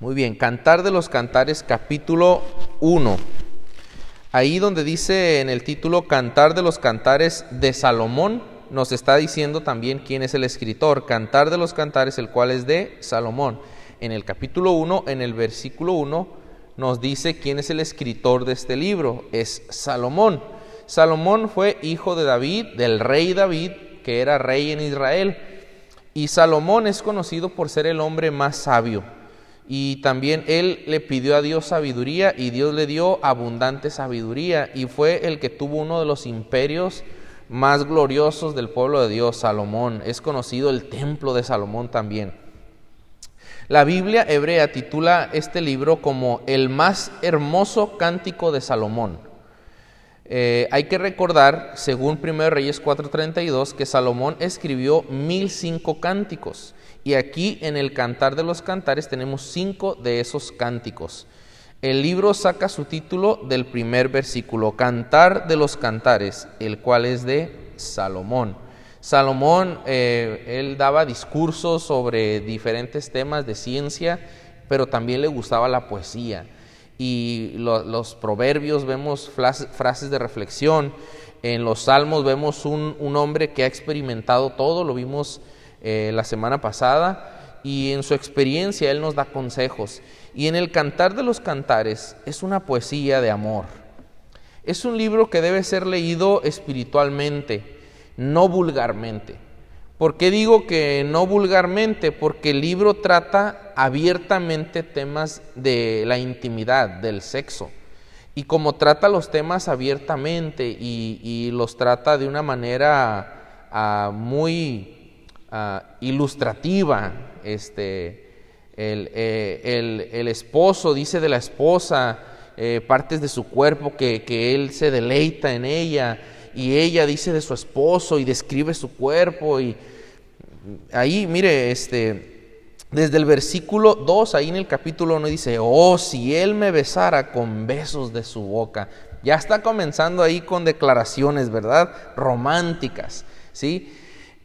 Muy bien, Cantar de los Cantares capítulo 1. Ahí donde dice en el título Cantar de los Cantares de Salomón, nos está diciendo también quién es el escritor. Cantar de los Cantares, el cual es de Salomón. En el capítulo 1, en el versículo 1, nos dice quién es el escritor de este libro. Es Salomón. Salomón fue hijo de David, del rey David, que era rey en Israel. Y Salomón es conocido por ser el hombre más sabio. Y también él le pidió a Dios sabiduría y Dios le dio abundante sabiduría. Y fue el que tuvo uno de los imperios más gloriosos del pueblo de Dios, Salomón. Es conocido el templo de Salomón también. La Biblia hebrea titula este libro como el más hermoso cántico de Salomón. Eh, hay que recordar, según 1 Reyes 4:32, que Salomón escribió mil cinco cánticos. Y aquí en el Cantar de los Cantares tenemos cinco de esos cánticos. El libro saca su título del primer versículo, Cantar de los Cantares, el cual es de Salomón. Salomón, eh, él daba discursos sobre diferentes temas de ciencia, pero también le gustaba la poesía y los proverbios vemos frases de reflexión, en los salmos vemos un, hombre que ha experimentado todo, lo vimos eh, la semana pasada, y en su experiencia él nos da consejos. Y en el Cantar de los Cantares es una poesía de amor. Es un libro que debe ser leído espiritualmente, no vulgarmente. ¿Por qué digo que no vulgarmente? Porque el libro trata abiertamente temas de la intimidad, del sexo. Y como trata los temas abiertamente y, los trata de una manera ah, muy ah, ilustrativa, este, eh, el, esposo dice de la esposa eh, partes de su cuerpo que, que él se deleita en ella y ella dice de su esposo y describe su cuerpo y ahí mire este desde el versículo 2 ahí en el capítulo 1 dice, "Oh, si él me besara con besos de su boca." Ya está comenzando ahí con declaraciones, ¿verdad? románticas, ¿sí?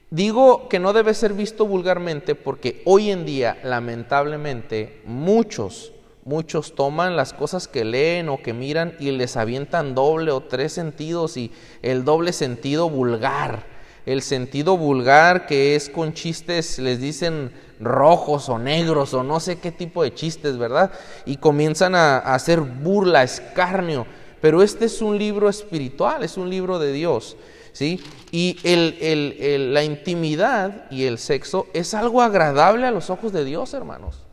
Digo que no debe ser visto vulgarmente porque hoy en día, lamentablemente, muchos Muchos toman las cosas que leen o que miran y les avientan doble o tres sentidos y el doble sentido vulgar. El sentido vulgar que es con chistes, les dicen rojos o negros o no sé qué tipo de chistes, ¿verdad? Y comienzan a, hacer burla, escarnio. Pero este es un libro espiritual, es un libro de Dios. ¿Sí? Y la intimidad y el sexo es algo agradable a los ojos de Dios, hermanos.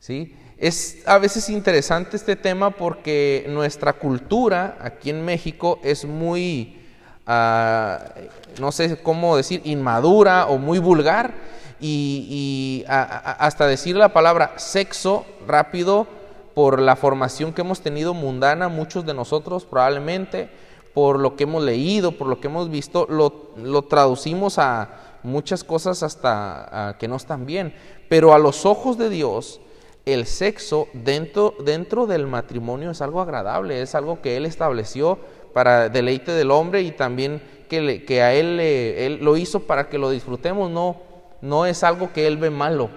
¿Sí? Es a veces interesante este tema porque nuestra cultura aquí en México es muy, ah, no sé cómo decir, inmadura o muy vulgar y, hasta decir la palabra sexo rápido por la formación que hemos tenido mundana, muchos de nosotros probablemente, por lo que hemos leído, por lo que hemos visto, lo, traducimos a muchas cosas hasta que no están bien. Pero a los ojos de Dios, el sexo dentro, dentro del matrimonio es algo agradable, es algo que Él estableció para deleite del hombre y también que, a él, él, lo hizo para que lo disfrutemos, no, no es algo que Él ve malo.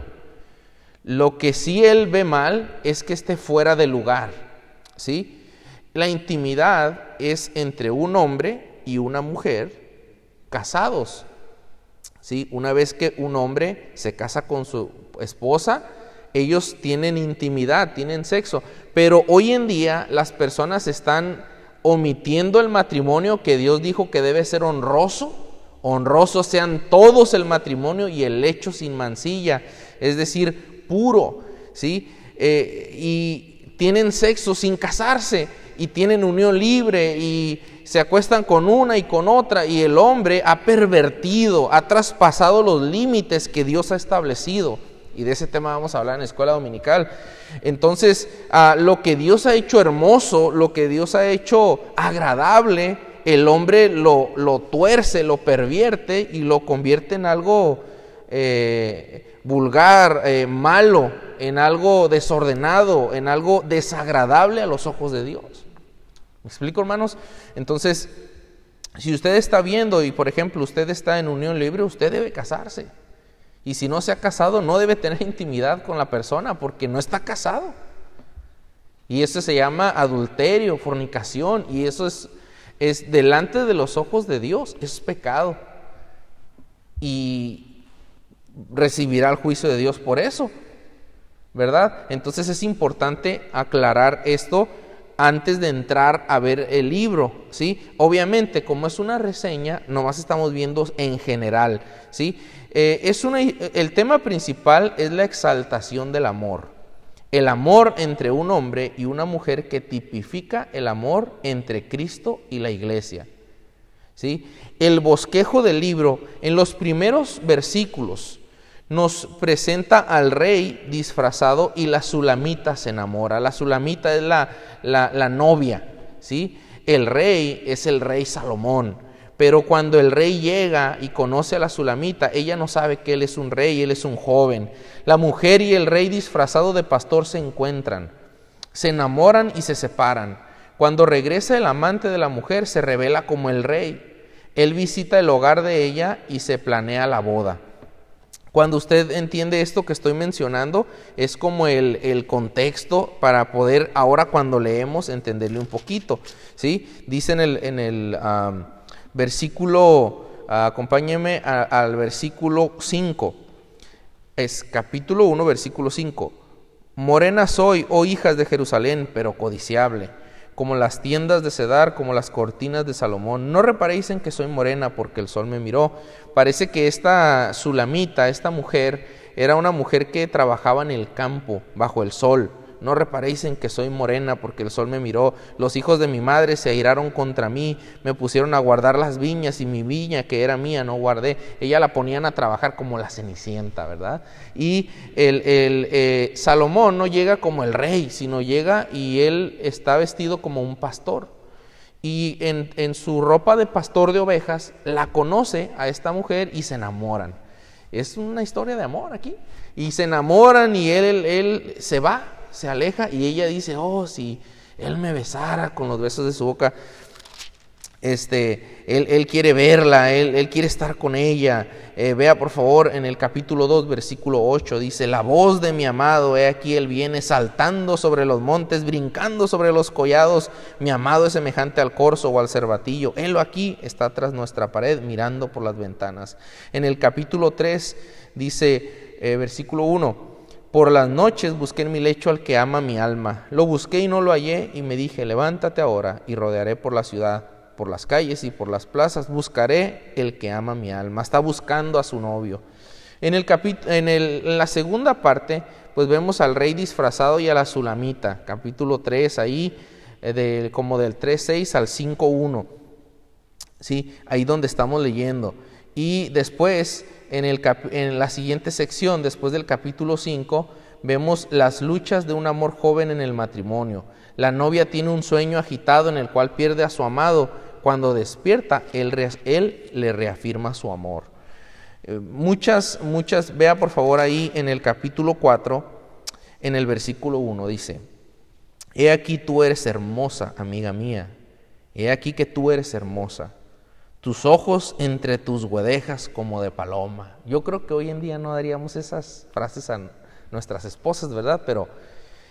Lo que sí Él ve mal es que esté fuera de lugar, ¿sí? La intimidad es entre un hombre y una mujer casados, ¿sí? Una vez que un hombre se casa con su esposa, ellos tienen intimidad, tienen sexo, pero hoy en día las personas están omitiendo el matrimonio que Dios dijo que debe ser honroso, honroso sean todos el matrimonio y el hecho sin mancilla, es decir, puro, ¿sí? Eh, y tienen sexo sin casarse y tienen unión libre y se acuestan con una y con otra y el hombre ha pervertido, ha traspasado los límites que Dios ha establecido y de ese tema vamos a hablar en la escuela dominical. Entonces, lo que Dios ha hecho hermoso, lo que Dios ha hecho agradable, el hombre lo, lo tuerce, lo pervierte y lo convierte en algo eh, vulgar, eh, malo, en algo desordenado, en algo desagradable a los ojos de Dios. ¿Me explico, hermanos? Entonces, si usted está viendo y, por ejemplo, usted está en unión libre, usted debe casarse. Y si no se ha casado, no debe tener intimidad con la persona porque no está casado. Y eso se llama adulterio, fornicación, y eso es, es delante de los ojos de Dios, es pecado. Y recibirá el juicio de Dios por eso, ¿verdad? Entonces es importante aclarar esto antes de entrar a ver el libro, ¿sí? Obviamente, como es una reseña, nomás estamos viendo en general, ¿sí? Eh, es una, el tema principal es la exaltación del amor. El amor entre un hombre y una mujer que tipifica el amor entre Cristo y la iglesia. ¿sí? El bosquejo del libro, en los primeros versículos, nos presenta al rey disfrazado y la sulamita se enamora. La sulamita es la, la, la novia, ¿sí? El rey es el rey Salomón. Pero cuando el rey llega y conoce a la Sulamita, ella no sabe que él es un rey, él es un joven. La mujer y el rey disfrazado de pastor se encuentran, se enamoran y se separan. Cuando regresa el amante de la mujer, se revela como el rey. Él visita el hogar de ella y se planea la boda. Cuando usted entiende esto que estoy mencionando, es como el, el, contexto para poder ahora cuando leemos entenderle un poquito. ¿sí? Dice en el, en el versículo, acompáñeme al versículo 5. Es capítulo 1, versículo 5. Morena soy, oh hijas de Jerusalén, pero codiciable, como las tiendas de Cedar, como las cortinas de Salomón. No reparéis en que soy morena porque el sol me miró. Parece que esta Sulamita, esta mujer, era una mujer que trabajaba en el campo, bajo el sol no reparéis en que soy morena, porque el sol me miró. Los hijos de mi madre se airaron contra mí, me pusieron a guardar las viñas y mi viña que era mía no guardé. Ella la ponían a trabajar como la cenicienta, ¿verdad? Y el, eh, Salomón no llega como el rey, sino llega y él está vestido como un pastor. Y en, su ropa de pastor de ovejas la conoce a esta mujer y se enamoran. Es una historia de amor aquí. Y se enamoran y él se va se aleja y ella dice, oh, si él me besara con los besos de su boca, este, él, él quiere verla, él, él, quiere estar con ella. Eh, vea por favor en el capítulo 2, versículo 8, dice, la voz de mi amado, he aquí, él viene saltando sobre los montes, brincando sobre los collados, mi amado es semejante al corzo o al cervatillo, él aquí está tras nuestra pared, mirando por las ventanas. En el capítulo 3 dice, eh, versículo 1, por las noches busqué en mi lecho al que ama mi alma. Lo busqué y no lo hallé y me dije, levántate ahora y rodearé por la ciudad, por las calles y por las plazas. Buscaré el que ama mi alma. Está buscando a su novio. En, el en, el, en la segunda parte, pues vemos al rey disfrazado y a la sulamita. Capítulo 3, ahí eh, de, como del 3.6 al 5.1. ¿Sí? Ahí donde estamos leyendo. Y después en, el en la siguiente sección, después del capítulo 5, vemos las luchas de un amor joven en el matrimonio. La novia tiene un sueño agitado en el cual pierde a su amado. Cuando despierta, él, él le reafirma su amor. Eh, muchas, muchas, vea por favor ahí en el capítulo 4, en el versículo 1, dice, He aquí tú eres hermosa, amiga mía. He aquí que tú eres hermosa tus ojos entre tus guedejas como de paloma. Yo creo que hoy en día no daríamos esas frases a nuestras esposas, ¿verdad? Pero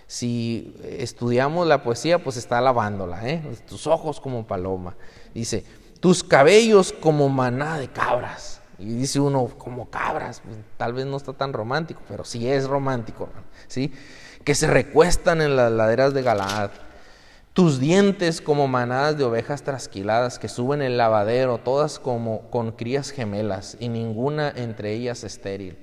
si estudiamos la poesía, pues está alabándola, ¿eh? Tus ojos como paloma. Dice, tus cabellos como maná de cabras. Y dice uno, como cabras, pues, tal vez no está tan romántico, pero sí es romántico, ¿sí? Que se recuestan en las laderas de Galaad tus dientes como manadas de ovejas trasquiladas que suben el lavadero, todas como con crías gemelas, y ninguna entre ellas estéril.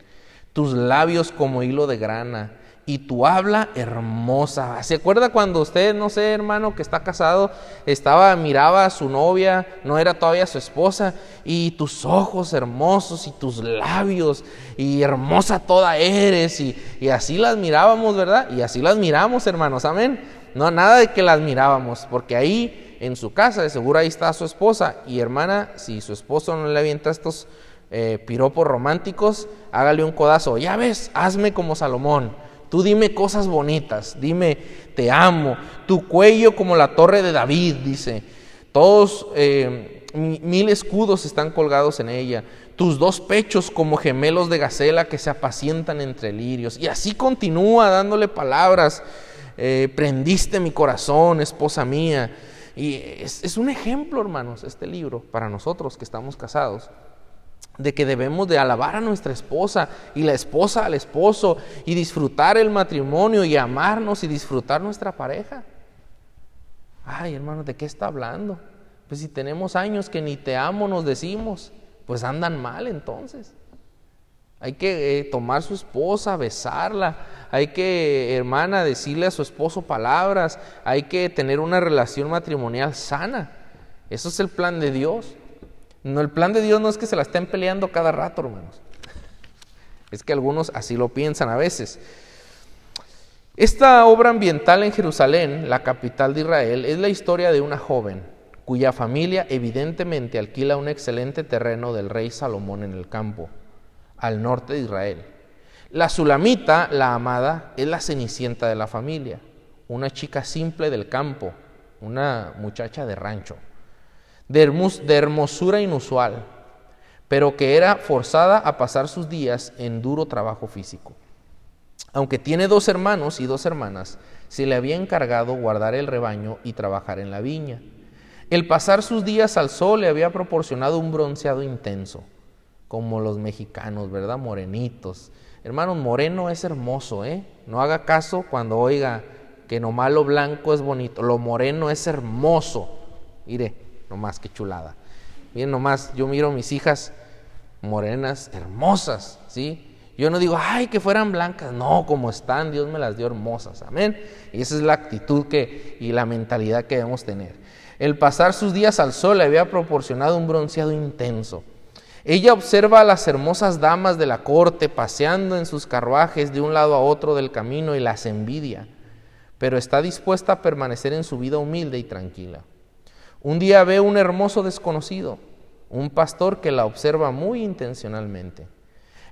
Tus labios como hilo de grana, y tu habla hermosa. ¿Se acuerda cuando usted, no sé, hermano, que está casado, estaba, miraba a su novia, no era todavía su esposa, y tus ojos hermosos, y tus labios, y hermosa toda eres, y, y así las mirábamos, ¿verdad? Y así las miramos, hermanos, amén. No, nada de que las mirábamos, porque ahí en su casa, de seguro ahí está su esposa. Y hermana, si su esposo no le avienta estos eh, piropos románticos, hágale un codazo. Ya ves, hazme como Salomón. Tú dime cosas bonitas, dime te amo. Tu cuello como la torre de David, dice. Todos eh, mil escudos están colgados en ella. tus dos pechos como gemelos de gacela que se apacientan entre lirios. Y así continúa dándole palabras. Eh, prendiste mi corazón, esposa mía. Y es, es un ejemplo, hermanos, este libro, para nosotros que estamos casados de que debemos de alabar a nuestra esposa y la esposa al esposo y disfrutar el matrimonio y amarnos y disfrutar nuestra pareja. Ay, hermanos, ¿de qué está hablando? Pues si tenemos años que ni te amo nos decimos, pues andan mal entonces. Hay que eh, tomar su esposa, besarla, hay que, hermana, decirle a su esposo palabras, hay que tener una relación matrimonial sana. Eso es el plan de Dios. No, el plan de Dios no es que se la estén peleando cada rato, hermanos. Es que algunos así lo piensan a veces. Esta obra ambiental en Jerusalén, la capital de Israel, es la historia de una joven cuya familia evidentemente alquila un excelente terreno del rey Salomón en el campo, al norte de Israel. La Sulamita, la amada, es la cenicienta de la familia, una chica simple del campo, una muchacha de rancho de, hermosura inusual, pero que era forzada a pasar sus días en duro trabajo físico. Aunque tiene dos hermanos y dos hermanas, se le había encargado guardar el rebaño y trabajar en la viña. El pasar sus días al sol le había proporcionado un bronceado intenso, como los mexicanos, ¿verdad? Morenitos. Hermanos, moreno es hermoso, ¿eh? No haga caso cuando oiga que nomás lo blanco es bonito, lo moreno es hermoso. Mire, más que chulada. Miren nomás, yo miro a mis hijas morenas, hermosas, ¿sí? Yo no digo, ay, que fueran blancas, no, como están, Dios me las dio hermosas, amén. Y esa es la actitud que, y la mentalidad que debemos tener. El pasar sus días al sol le había proporcionado un bronceado intenso. Ella observa a las hermosas damas de la corte paseando en sus carruajes de un lado a otro del camino y las envidia, pero está dispuesta a permanecer en su vida humilde y tranquila. Un día ve un hermoso desconocido, un pastor que la observa muy intencionalmente.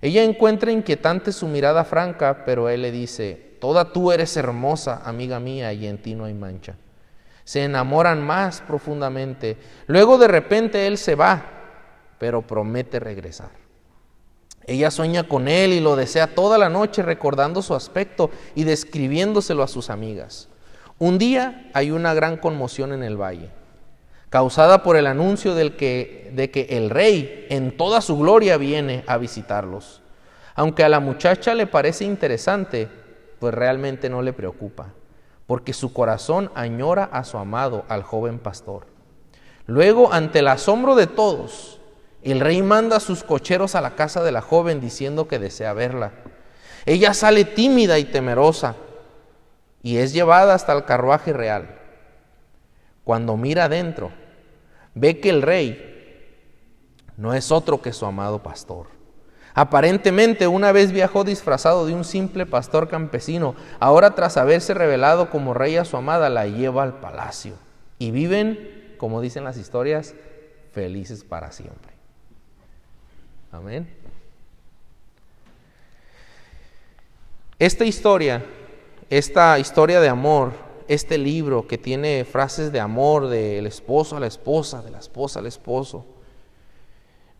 Ella encuentra inquietante su mirada franca, pero él le dice, Toda tú eres hermosa, amiga mía, y en ti no hay mancha. Se enamoran más profundamente. Luego de repente él se va, pero promete regresar. Ella sueña con él y lo desea toda la noche recordando su aspecto y describiéndoselo a sus amigas. Un día hay una gran conmoción en el valle causada por el anuncio que, de que el rey en toda su gloria viene a visitarlos. Aunque a la muchacha le parece interesante, pues realmente no le preocupa, porque su corazón añora a su amado, al joven pastor. Luego, ante el asombro de todos, el rey manda a sus cocheros a la casa de la joven diciendo que desea verla. Ella sale tímida y temerosa y es llevada hasta el carruaje real. Cuando mira adentro, ve que el rey no es otro que su amado pastor. Aparentemente una vez viajó disfrazado de un simple pastor campesino, ahora tras haberse revelado como rey a su amada, la lleva al palacio. Y viven, como dicen las historias, felices para siempre. Amén. Esta historia, esta historia de amor, este libro que tiene frases de amor del esposo a la esposa, de la esposa al esposo,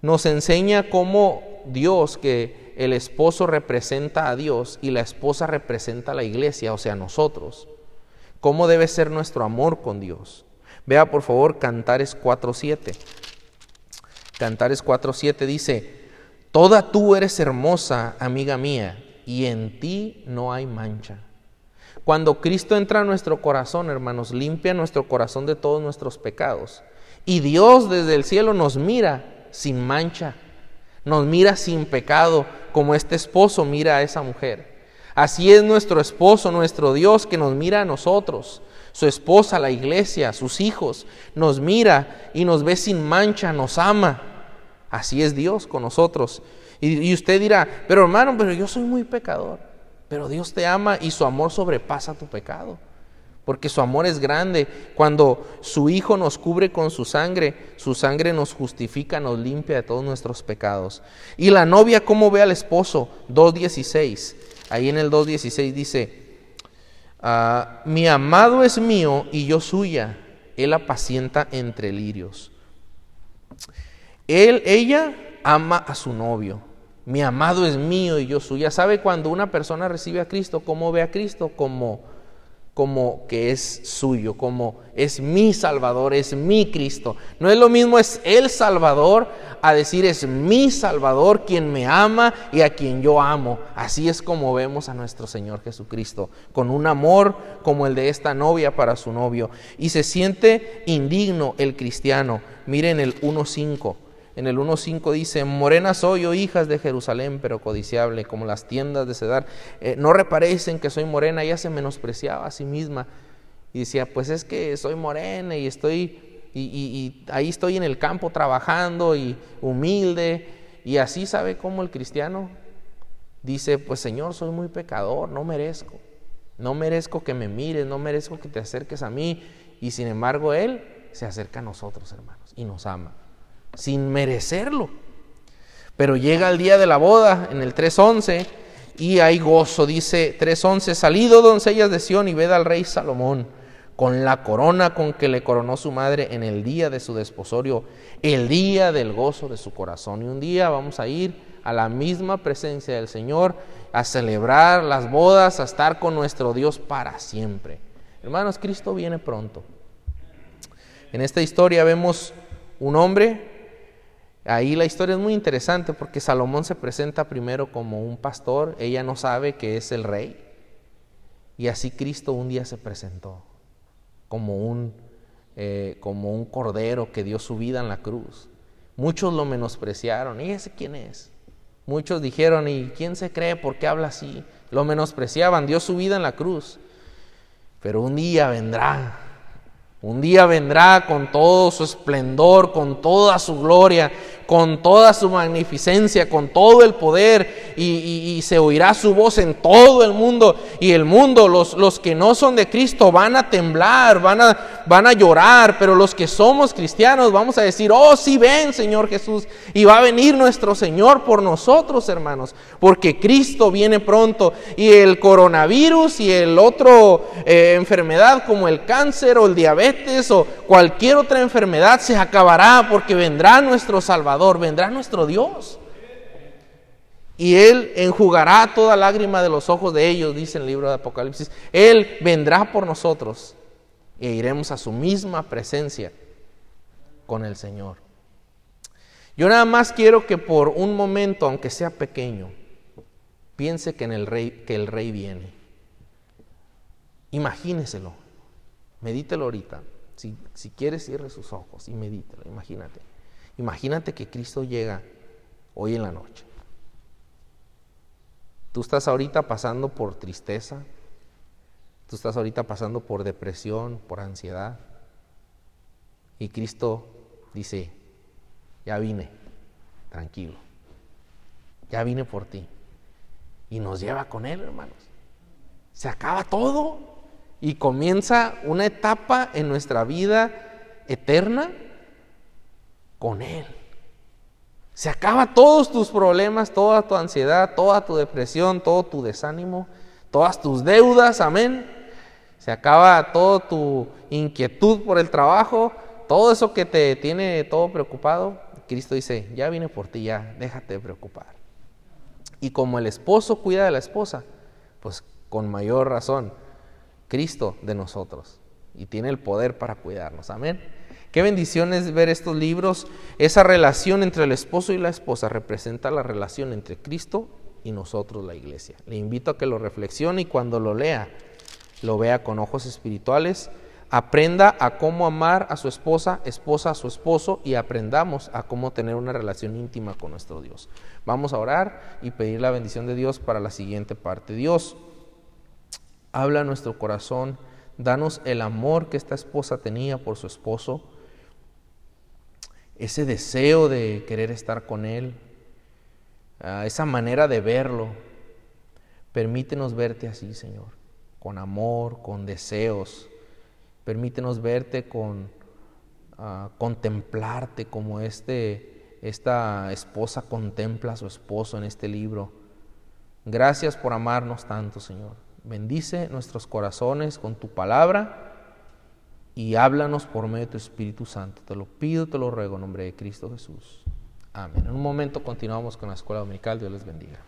nos enseña cómo Dios, que el esposo representa a Dios y la esposa representa a la iglesia, o sea, nosotros, cómo debe ser nuestro amor con Dios. Vea por favor Cantares 4.7. Cantares 4.7 dice, Toda tú eres hermosa, amiga mía, y en ti no hay mancha. Cuando Cristo entra a nuestro corazón, hermanos, limpia nuestro corazón de todos nuestros pecados. Y Dios desde el cielo nos mira sin mancha, nos mira sin pecado, como este esposo mira a esa mujer. Así es nuestro esposo, nuestro Dios, que nos mira a nosotros, su esposa, la iglesia, sus hijos, nos mira y nos ve sin mancha, nos ama. Así es Dios con nosotros. Y, usted dirá, pero hermano, pero yo soy muy pecador. Pero Dios te ama y su amor sobrepasa tu pecado. Porque su amor es grande. Cuando su Hijo nos cubre con su sangre, su sangre nos justifica, nos limpia de todos nuestros pecados. Y la novia, ¿cómo ve al esposo? 2.16. Ahí en el 2.16 dice, ah, mi amado es mío y yo suya. Él apacienta entre lirios. Él, ella ama a su novio. Mi amado es mío y yo suya. ¿Sabe cuando una persona recibe a Cristo, cómo ve a Cristo? Como como que es suyo, como es mi Salvador, es mi Cristo. No es lo mismo es el Salvador a decir es mi Salvador quien me ama y a quien yo amo. Así es como vemos a nuestro Señor Jesucristo, con un amor como el de esta novia para su novio. Y se siente indigno el cristiano. Miren el 1.5. En el 1.5 dice, morena soy, oh hijas de Jerusalén, pero codiciable, como las tiendas de Cedar. Eh, no reparéis en que soy morena, ella se menospreciaba a sí misma. Y decía, pues es que soy morena y estoy, y, y ahí estoy en el campo trabajando y humilde. Y así sabe cómo el cristiano dice, pues Señor, soy muy pecador, no merezco. No merezco que me mires, no merezco que te acerques a mí. Y sin embargo, Él se acerca a nosotros, hermanos, y nos ama sin merecerlo. Pero llega el día de la boda en el 3.11 y hay gozo, dice 3.11, salido doncellas de Sión y ved al rey Salomón con la corona con que le coronó su madre en el día de su desposorio, el día del gozo de su corazón. Y un día vamos a ir a la misma presencia del Señor, a celebrar las bodas, a estar con nuestro Dios para siempre. Hermanos, Cristo viene pronto. En esta historia vemos un hombre Ahí la historia es muy interesante porque Salomón se presenta primero como un pastor, ella no sabe que es el rey. Y así Cristo un día se presentó como un, eh, como un cordero que dio su vida en la cruz. Muchos lo menospreciaron. ¿Y ese quién es? Muchos dijeron, ¿y quién se cree? ¿Por qué habla así? Lo menospreciaban, dio su vida en la cruz. Pero un día vendrá un día vendrá con todo su esplendor, con toda su gloria, con toda su magnificencia, con todo el poder, y, se oirá su voz en todo el mundo. Y el mundo, los, los, que no son de Cristo, van a temblar, van a, van a llorar, pero los que somos cristianos vamos a decir, oh, sí ven, Señor Jesús, y va a venir nuestro Señor por nosotros, hermanos, porque Cristo viene pronto, y el coronavirus y el otro eh, enfermedad como el cáncer o el diabetes o cualquier otra enfermedad se acabará porque vendrá nuestro Salvador vendrá nuestro Dios. Y Él enjugará toda lágrima de los ojos de ellos, dice el libro de Apocalipsis. Él vendrá por nosotros e iremos a su misma presencia con el Señor. Yo nada más quiero que por un momento, aunque sea pequeño, piense que, en el, rey, que el rey viene. Imagíneselo, medítelo ahorita. Si, si quiere, cierre sus ojos y medítelo, imagínate. Imagínate que Cristo llega hoy en la noche. Tú estás ahorita pasando por tristeza, tú estás ahorita pasando por depresión, por ansiedad. Y Cristo dice, ya vine, tranquilo, ya vine por ti. Y nos lleva con Él, hermanos. Se acaba todo y comienza una etapa en nuestra vida eterna con Él. Se acaba todos tus problemas, toda tu ansiedad, toda tu depresión, todo tu desánimo, todas tus deudas, amén. Se acaba toda tu inquietud por el trabajo, todo eso que te tiene todo preocupado. Cristo dice, ya vine por ti, ya, déjate preocupar. Y como el esposo cuida de la esposa, pues con mayor razón, Cristo de nosotros. Y tiene el poder para cuidarnos, amén. Qué bendición es ver estos libros. Esa relación entre el esposo y la esposa representa la relación entre Cristo y nosotros, la iglesia. Le invito a que lo reflexione y cuando lo lea, lo vea con ojos espirituales. Aprenda a cómo amar a su esposa, esposa a su esposo y aprendamos a cómo tener una relación íntima con nuestro Dios. Vamos a orar y pedir la bendición de Dios para la siguiente parte. Dios, habla a nuestro corazón, danos el amor que esta esposa tenía por su esposo ese deseo de querer estar con Él, esa manera de verlo. Permítenos verte así, Señor, con amor, con deseos. Permítenos verte con ah, contemplarte como este, esta esposa contempla a su esposo en este libro. Gracias por amarnos tanto, Señor. Bendice nuestros corazones con tu palabra y háblanos por medio de tu Espíritu Santo. Te lo pido, te lo ruego en nombre de Cristo Jesús. Amén. En un momento continuamos con la escuela dominical. Dios les bendiga.